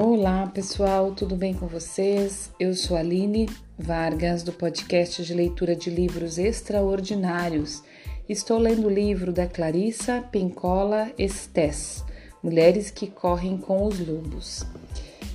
Olá pessoal, tudo bem com vocês? Eu sou Aline Vargas do podcast de leitura de livros extraordinários. Estou lendo o livro da Clarissa Pincola Estes, Mulheres que Correm com os Lobos.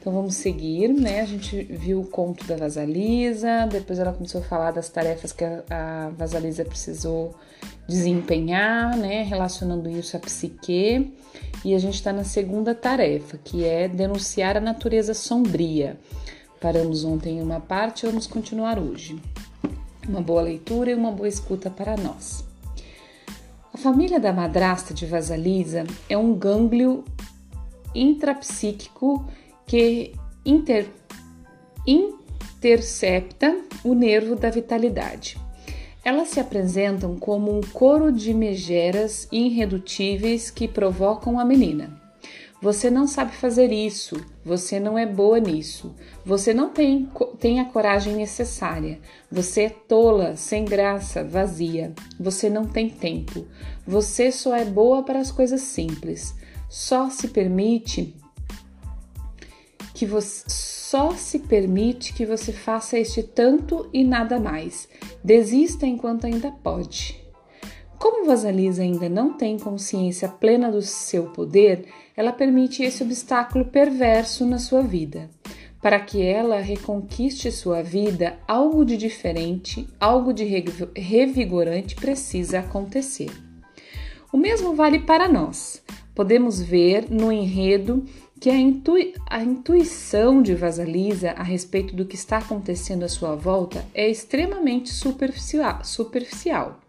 Então vamos seguir, né? A gente viu o conto da Vasalisa, depois ela começou a falar das tarefas que a Vasalisa precisou desempenhar, né? Relacionando isso à psique. E a gente está na segunda tarefa, que é denunciar a natureza sombria. Paramos ontem em uma parte, vamos continuar hoje. Uma boa leitura e uma boa escuta para nós. A família da madrasta de Vasalisa é um gânglio intrapsíquico que inter, intercepta o nervo da vitalidade. Elas se apresentam como um coro de megeras irredutíveis que provocam a menina. Você não sabe fazer isso, você não é boa nisso, você não tem, tem a coragem necessária, você é tola, sem graça, vazia, você não tem tempo, você só é boa para as coisas simples, só se permite que você só se permite que você faça este tanto e nada mais. Desista enquanto ainda pode. Como Vasalisa ainda não tem consciência plena do seu poder, ela permite esse obstáculo perverso na sua vida. Para que ela reconquiste sua vida, algo de diferente, algo de revigorante precisa acontecer. O mesmo vale para nós. Podemos ver no enredo que a, intui a intuição de Vasalisa a respeito do que está acontecendo à sua volta é extremamente superficial, superficial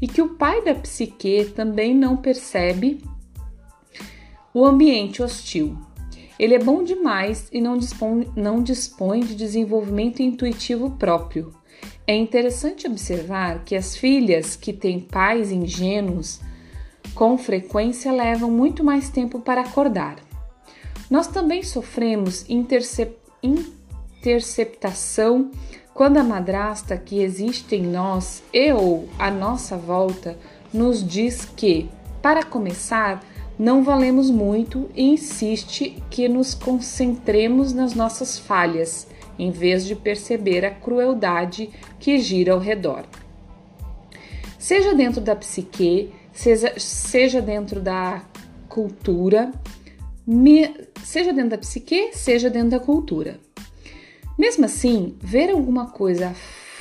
e que o pai da psique também não percebe o ambiente hostil. Ele é bom demais e não dispõe, não dispõe de desenvolvimento intuitivo próprio. É interessante observar que as filhas que têm pais ingênuos com frequência levam muito mais tempo para acordar. Nós também sofremos intercep interceptação quando a madrasta que existe em nós e ou à nossa volta nos diz que, para começar, não valemos muito e insiste que nos concentremos nas nossas falhas, em vez de perceber a crueldade que gira ao redor. Seja dentro da psique, seja, seja dentro da cultura, seja dentro da psique, seja dentro da cultura. Mesmo assim, ver alguma coisa a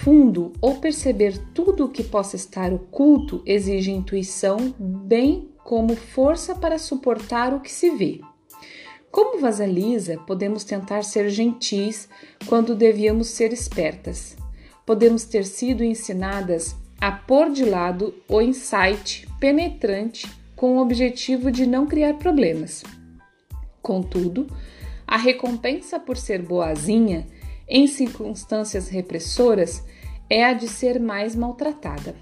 fundo ou perceber tudo o que possa estar oculto exige intuição, bem como força para suportar o que se vê. Como Vasalisa, podemos tentar ser gentis quando devíamos ser espertas. Podemos ter sido ensinadas a pôr de lado o insight penetrante com o objetivo de não criar problemas. Contudo, a recompensa por ser boazinha em circunstâncias repressoras é a de ser mais maltratada.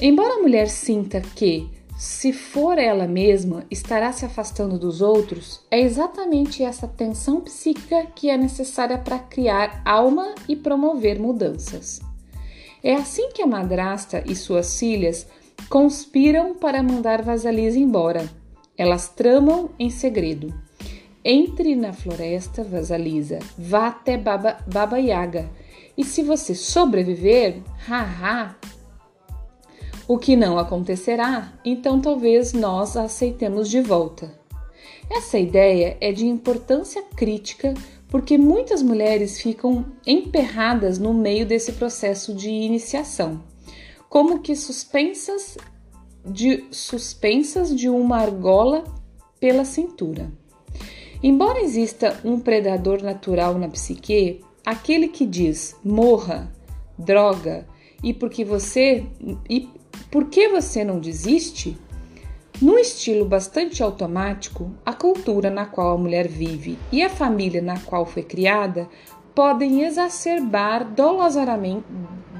Embora a mulher sinta que, se for ela mesma, estará se afastando dos outros, é exatamente essa tensão psíquica que é necessária para criar alma e promover mudanças. É assim que a madrasta e suas filhas conspiram para mandar Vasalisa embora elas tramam em segredo. Entre na floresta, Vasalisa, vá até Baba, Baba Yaga. E se você sobreviver, haha, o que não acontecerá, então talvez nós a aceitemos de volta. Essa ideia é de importância crítica porque muitas mulheres ficam emperradas no meio desse processo de iniciação, como que suspensas de suspensas de uma argola pela cintura. Embora exista um predador natural na psique, aquele que diz morra, droga, e porque você e por que você não desiste? Num estilo bastante automático, a cultura na qual a mulher vive e a família na qual foi criada podem exacerbar dolorosamente,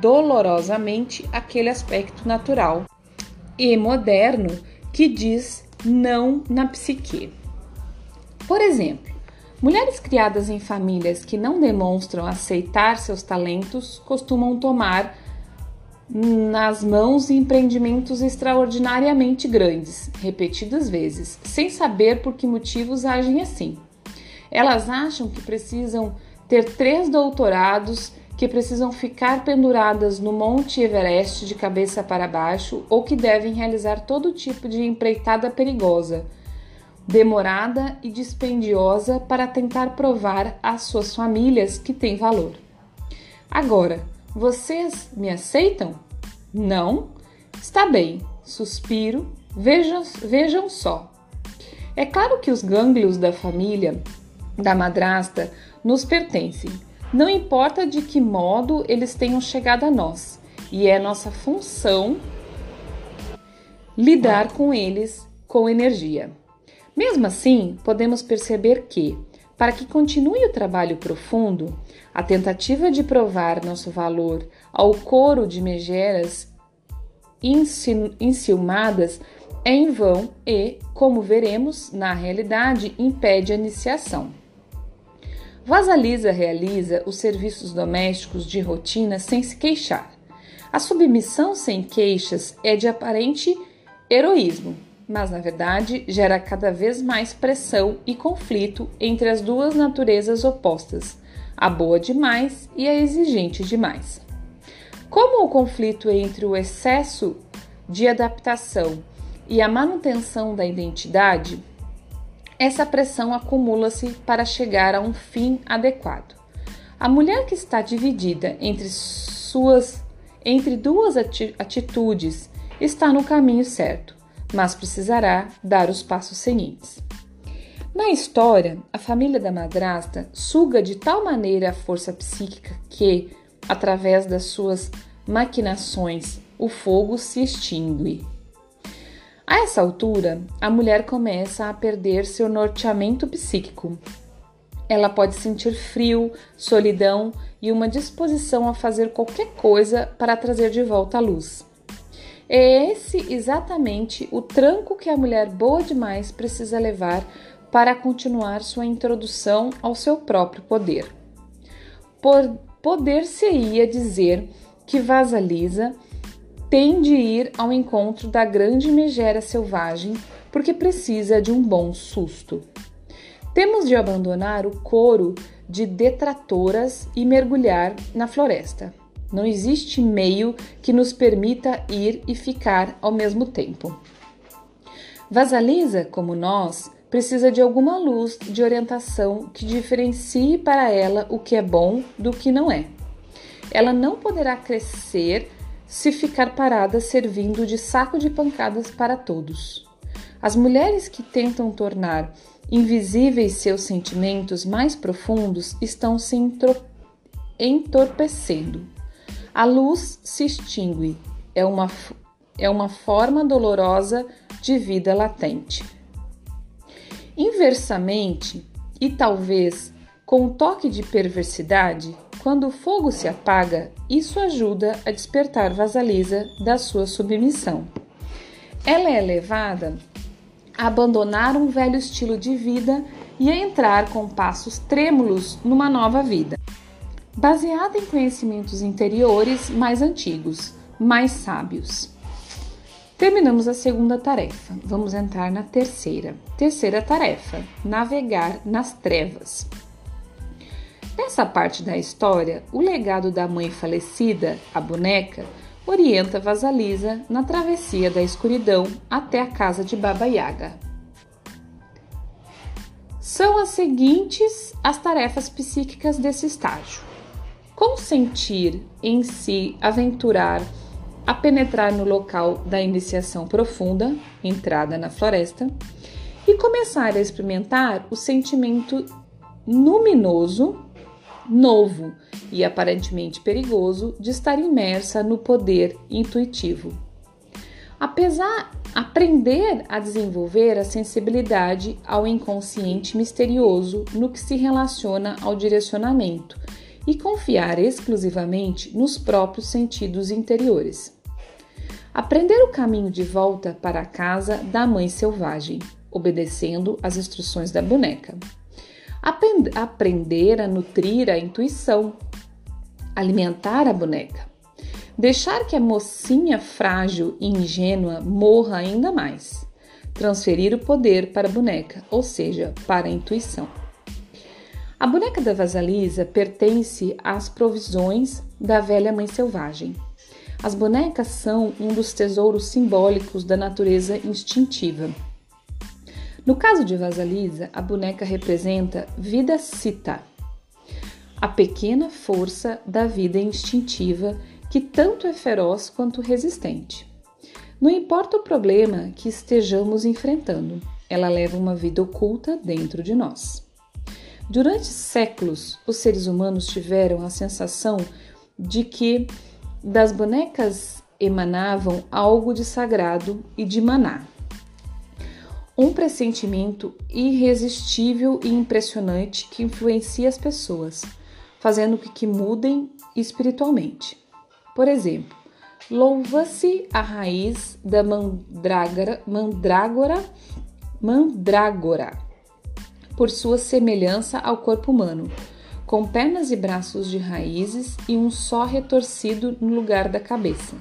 dolorosamente aquele aspecto natural e moderno que diz não na psique. Por exemplo, mulheres criadas em famílias que não demonstram aceitar seus talentos costumam tomar nas mãos empreendimentos extraordinariamente grandes, repetidas vezes, sem saber por que motivos agem assim. Elas acham que precisam ter três doutorados, que precisam ficar penduradas no Monte Everest de cabeça para baixo ou que devem realizar todo tipo de empreitada perigosa, demorada e dispendiosa para tentar provar às suas famílias que tem valor. Agora, vocês me aceitam? Não? Está bem, suspiro, vejam, vejam só. É claro que os gânglios da família, da madrasta, nos pertencem. Não importa de que modo eles tenham chegado a nós, e é nossa função lidar com eles com energia. Mesmo assim, podemos perceber que, para que continue o trabalho profundo, a tentativa de provar nosso valor ao coro de megeras enciumadas é em vão e, como veremos, na realidade, impede a iniciação. Vasalisa realiza os serviços domésticos de rotina sem se queixar. A submissão sem queixas é de aparente heroísmo, mas na verdade gera cada vez mais pressão e conflito entre as duas naturezas opostas, a boa demais e a exigente demais. Como o conflito entre o excesso de adaptação e a manutenção da identidade, essa pressão acumula-se para chegar a um fim adequado. A mulher que está dividida entre suas entre duas atitudes está no caminho certo, mas precisará dar os passos seguintes. Na história, a família da madrasta suga de tal maneira a força psíquica que, através das suas maquinações, o fogo se extingue. A essa altura, a mulher começa a perder seu norteamento psíquico. Ela pode sentir frio, solidão e uma disposição a fazer qualquer coisa para trazer de volta a luz. É esse exatamente o tranco que a mulher boa demais precisa levar para continuar sua introdução ao seu próprio poder. Por poder-se-ia dizer que Vasalisa tem de ir ao encontro da grande megera selvagem porque precisa de um bom susto. Temos de abandonar o coro de detratoras e mergulhar na floresta. Não existe meio que nos permita ir e ficar ao mesmo tempo. Vasalisa, como nós, precisa de alguma luz de orientação que diferencie para ela o que é bom do que não é. Ela não poderá crescer se ficar parada servindo de saco de pancadas para todos. As mulheres que tentam tornar invisíveis seus sentimentos mais profundos estão se entorpecendo. A luz se extingue, é uma, é uma forma dolorosa de vida latente. Inversamente, e talvez com um toque de perversidade, quando o fogo se apaga, isso ajuda a despertar Vasalisa da sua submissão. Ela é levada a abandonar um velho estilo de vida e a entrar com passos trêmulos numa nova vida baseada em conhecimentos interiores mais antigos, mais sábios. Terminamos a segunda tarefa. Vamos entrar na terceira. Terceira tarefa: navegar nas trevas. Nessa parte da história, o legado da mãe falecida, a boneca, orienta Vasalisa na travessia da escuridão até a casa de Baba Yaga. São as seguintes as tarefas psíquicas desse estágio: consentir em se aventurar a penetrar no local da iniciação profunda, entrada na floresta, e começar a experimentar o sentimento luminoso, novo e aparentemente perigoso de estar imersa no poder intuitivo. Apesar aprender a desenvolver a sensibilidade ao inconsciente misterioso no que se relaciona ao direcionamento e confiar exclusivamente nos próprios sentidos interiores. Aprender o caminho de volta para a casa da mãe selvagem, obedecendo às instruções da boneca. Aprender a nutrir a intuição, alimentar a boneca. Deixar que a mocinha frágil e ingênua morra ainda mais. Transferir o poder para a boneca, ou seja, para a intuição A boneca da Vasalisa pertence às provisões da velha mãe selvagem. As bonecas são um dos tesouros simbólicos da natureza instintiva. No caso de Vasalisa, a boneca representa vida cita, a pequena força da vida instintiva que tanto é feroz quanto resistente. Não importa o problema que estejamos enfrentando, ela leva uma vida oculta dentro de nós. Durante séculos, os seres humanos tiveram a sensação de que das bonecas emanavam algo de sagrado e de maná. Um pressentimento irresistível e impressionante que influencia as pessoas, fazendo com que mudem espiritualmente. Por exemplo, louva-se a raiz da mandrágora, mandrágora, mandrágora por sua semelhança ao corpo humano, com pernas e braços de raízes e um só retorcido no lugar da cabeça.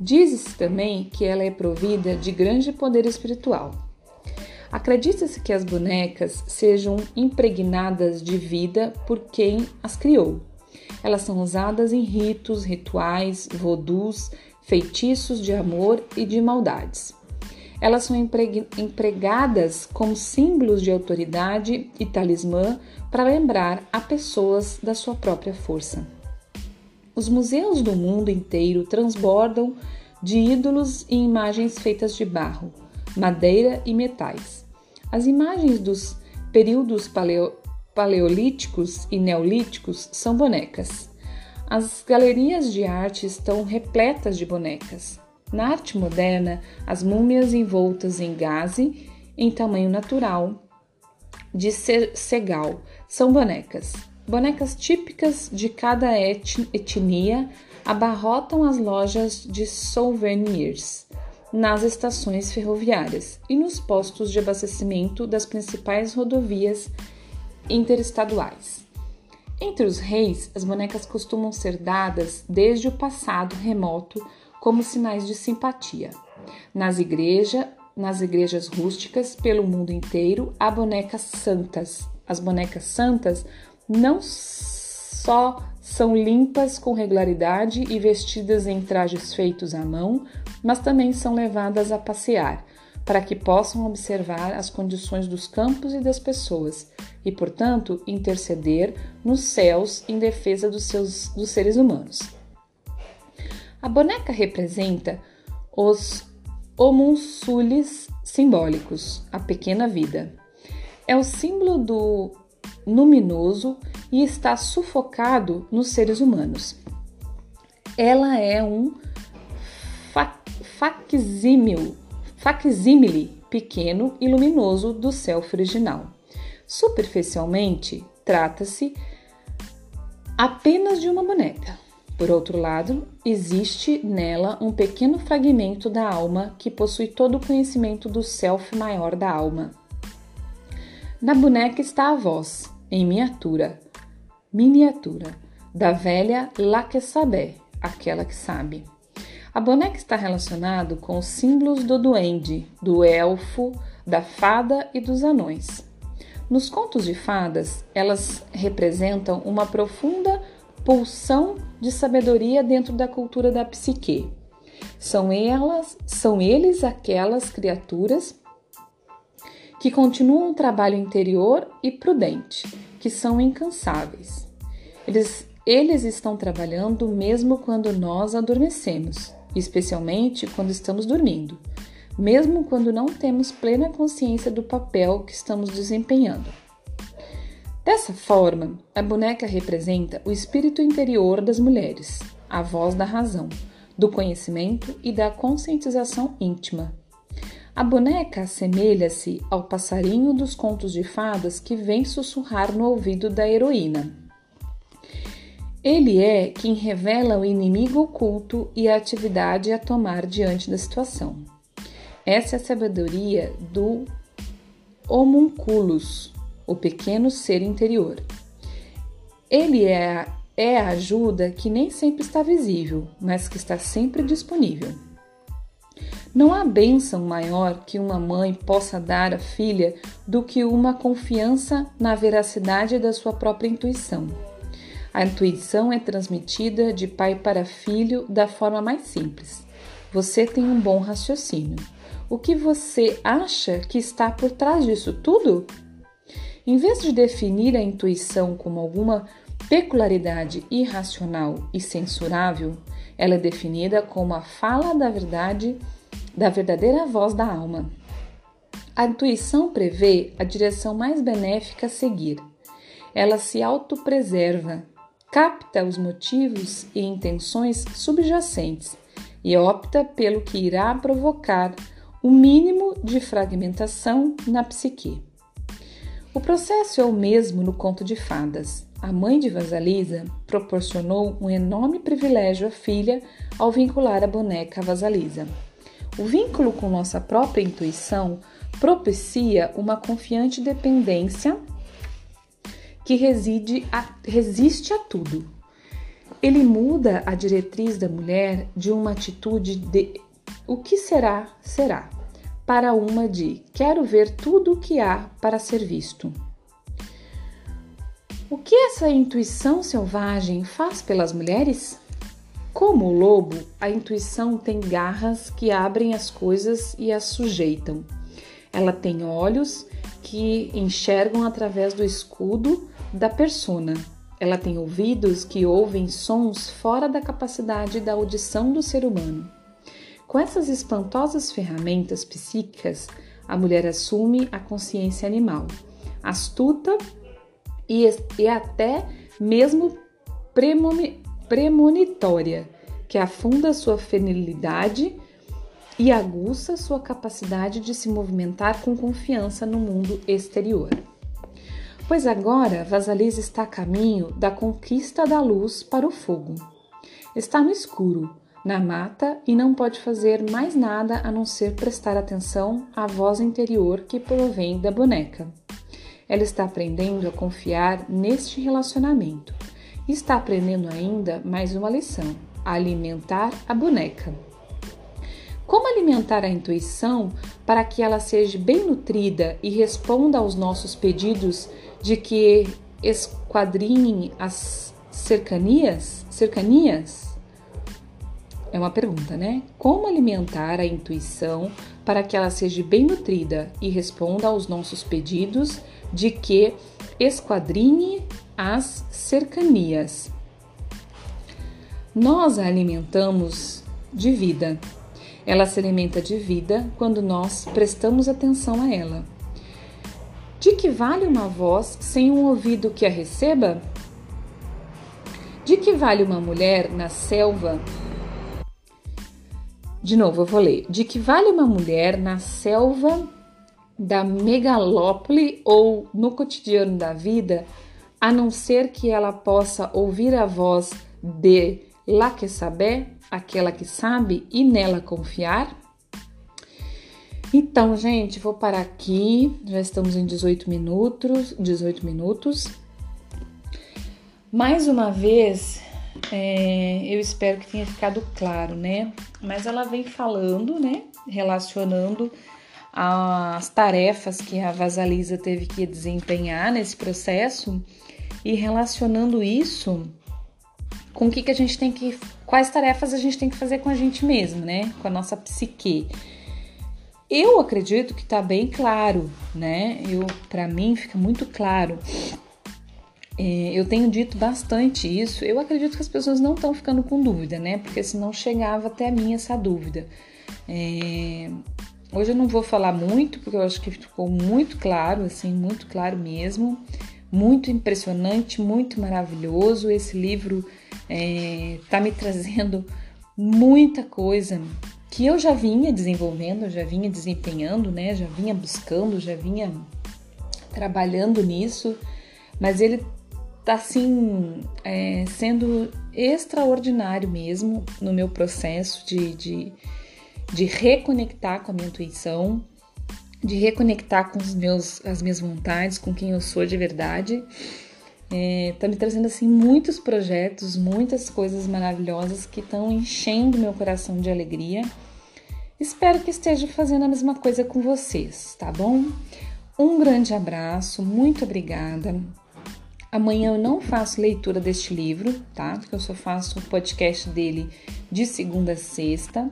Diz-se também que ela é provida de grande poder espiritual. Acredita-se que as bonecas sejam impregnadas de vida por quem as criou. Elas são usadas em ritos, rituais, vodus, feitiços de amor e de maldades. Elas são empregadas como símbolos de autoridade e talismã para lembrar a pessoas da sua própria força. Os museus do mundo inteiro transbordam de ídolos e imagens feitas de barro, madeira e metais. As imagens dos períodos paleo paleolíticos e neolíticos são bonecas. As galerias de arte estão repletas de bonecas. Na arte moderna, as múmias envoltas em gaze em tamanho natural de segal são bonecas. Bonecas típicas de cada etnia abarrotam as lojas de souvenirs nas estações ferroviárias e nos postos de abastecimento das principais rodovias interestaduais. Entre os reis, as bonecas costumam ser dadas desde o passado remoto como sinais de simpatia. Nas, igreja, nas igrejas rústicas pelo mundo inteiro há bonecas santas. As bonecas santas não só são limpas com regularidade e vestidas em trajes feitos à mão, mas também são levadas a passear, para que possam observar as condições dos campos e das pessoas e, portanto, interceder nos céus em defesa dos, seus, dos seres humanos. A boneca representa os homunculis simbólicos, a pequena vida. É o símbolo do luminoso e está sufocado nos seres humanos. Ela é um facsímile pequeno e luminoso do self original. Superficialmente, trata-se apenas de uma boneca, por outro lado, existe nela um pequeno fragmento da alma que possui todo o conhecimento do self maior da alma. Na boneca está a voz, em miniatura, miniatura, da velha La que sabe, aquela que sabe. A boneca está relacionado com os símbolos do duende, do elfo, da fada e dos anões. Nos contos de fadas, elas representam uma profunda pulsão de sabedoria dentro da cultura da psique. São elas, são eles aquelas criaturas que continuam um trabalho interior e prudente, que são incansáveis. Eles, eles estão trabalhando mesmo quando nós adormecemos, especialmente quando estamos dormindo, mesmo quando não temos plena consciência do papel que estamos desempenhando. Dessa forma, a boneca representa o espírito interior das mulheres, a voz da razão, do conhecimento e da conscientização íntima. A boneca assemelha-se ao passarinho dos contos de fadas que vem sussurrar no ouvido da heroína. Ele é quem revela o inimigo oculto e a atividade a tomar diante da situação. Essa é a sabedoria do homunculus, o pequeno ser interior. Ele é, é a ajuda que nem sempre está visível, mas que está sempre disponível. Não há bênção maior que uma mãe possa dar à filha do que uma confiança na veracidade da sua própria intuição. A intuição é transmitida de pai para filho da forma mais simples. Você tem um bom raciocínio. O que você acha que está por trás disso tudo? Em vez de definir a intuição como alguma peculiaridade irracional e censurável, ela é definida como a fala da verdade, da verdadeira voz da alma. A intuição prevê a direção mais benéfica a seguir. Ela se autopreserva, capta os motivos e intenções subjacentes e opta pelo que irá provocar o mínimo de fragmentação na psique. O processo é o mesmo no conto de fadas. A mãe de Vasalisa proporcionou um enorme privilégio à filha ao vincular a boneca a Vasalisa. O vínculo com nossa própria intuição propicia uma confiante dependência que reside a, resiste a tudo. Ele muda a diretriz da mulher de uma atitude de o que será, será, para uma de quero ver tudo o que há para ser visto. O que essa intuição selvagem faz pelas mulheres? Como o lobo, a intuição tem garras que abrem as coisas e as sujeitam. Ela tem olhos que enxergam através do escudo da persona. Ela tem ouvidos que ouvem sons fora da capacidade da audição do ser humano. Com essas espantosas ferramentas psíquicas, a mulher assume a consciência animal, astuta e, e até mesmo premonitória, que afunda sua feminilidade e aguça sua capacidade de se movimentar com confiança no mundo exterior. Pois agora Vasalisa está a caminho da conquista da luz para o fogo. Está no escuro, na mata e não pode fazer mais nada a não ser prestar atenção à voz interior que provém da boneca. Ela está aprendendo a confiar neste relacionamento e está aprendendo ainda mais uma lição: alimentar a boneca. Como alimentar a intuição para que ela seja bem nutrida e responda aos nossos pedidos de que esquadrinhe as cercanias? Cercanias? É uma pergunta, né? Como alimentar a intuição para que ela seja bem nutrida e responda aos nossos pedidos de que esquadrinhe as cercanias? Nós a alimentamos de vida. Ela se alimenta de vida quando nós prestamos atenção a ela. De que vale uma voz sem um ouvido que a receba? De que vale uma mulher na selva? De novo, eu vou ler. De que vale uma mulher na selva da megalópole ou no cotidiano da vida, a não ser que ela possa ouvir a voz de saber, aquela que sabe, e nela confiar? Então, gente, vou parar aqui. Já estamos em 18 minutos. 18 minutos. Mais uma vez, é, eu espero que tenha ficado claro, né? Mas ela vem falando, né? Relacionando as tarefas que a Vasalisa teve que desempenhar nesse processo e relacionando isso com o que, que a gente tem que. Quais tarefas a gente tem que fazer com a gente mesmo, né? Com a nossa psique. Eu acredito que tá bem claro, né? Eu, para mim fica muito claro. É, eu tenho dito bastante isso. Eu acredito que as pessoas não estão ficando com dúvida, né? Porque senão chegava até mim essa dúvida. É, hoje eu não vou falar muito, porque eu acho que ficou muito claro, assim, muito claro mesmo. Muito impressionante, muito maravilhoso. Esse livro é, tá me trazendo muita coisa que eu já vinha desenvolvendo, já vinha desempenhando, né? Já vinha buscando, já vinha trabalhando nisso, mas ele tá assim é, sendo extraordinário mesmo no meu processo de, de, de reconectar com a minha intuição, de reconectar com os meus, as minhas vontades, com quem eu sou de verdade. É, tá me trazendo assim muitos projetos, muitas coisas maravilhosas que estão enchendo meu coração de alegria. Espero que esteja fazendo a mesma coisa com vocês, tá bom? Um grande abraço, muito obrigada. Amanhã eu não faço leitura deste livro, tá? Porque eu só faço o podcast dele de segunda a sexta.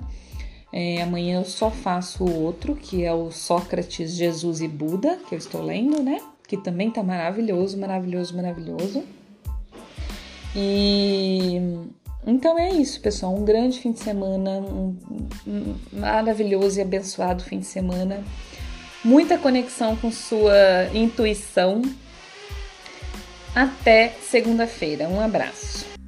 É, amanhã eu só faço outro, que é o Sócrates, Jesus e Buda, que eu estou lendo, né? Que também tá maravilhoso, maravilhoso, maravilhoso. E então é isso, pessoal. Um grande fim de semana, um, maravilhoso e abençoado fim de semana. Muita conexão com sua intuição. Até segunda-feira. Um abraço.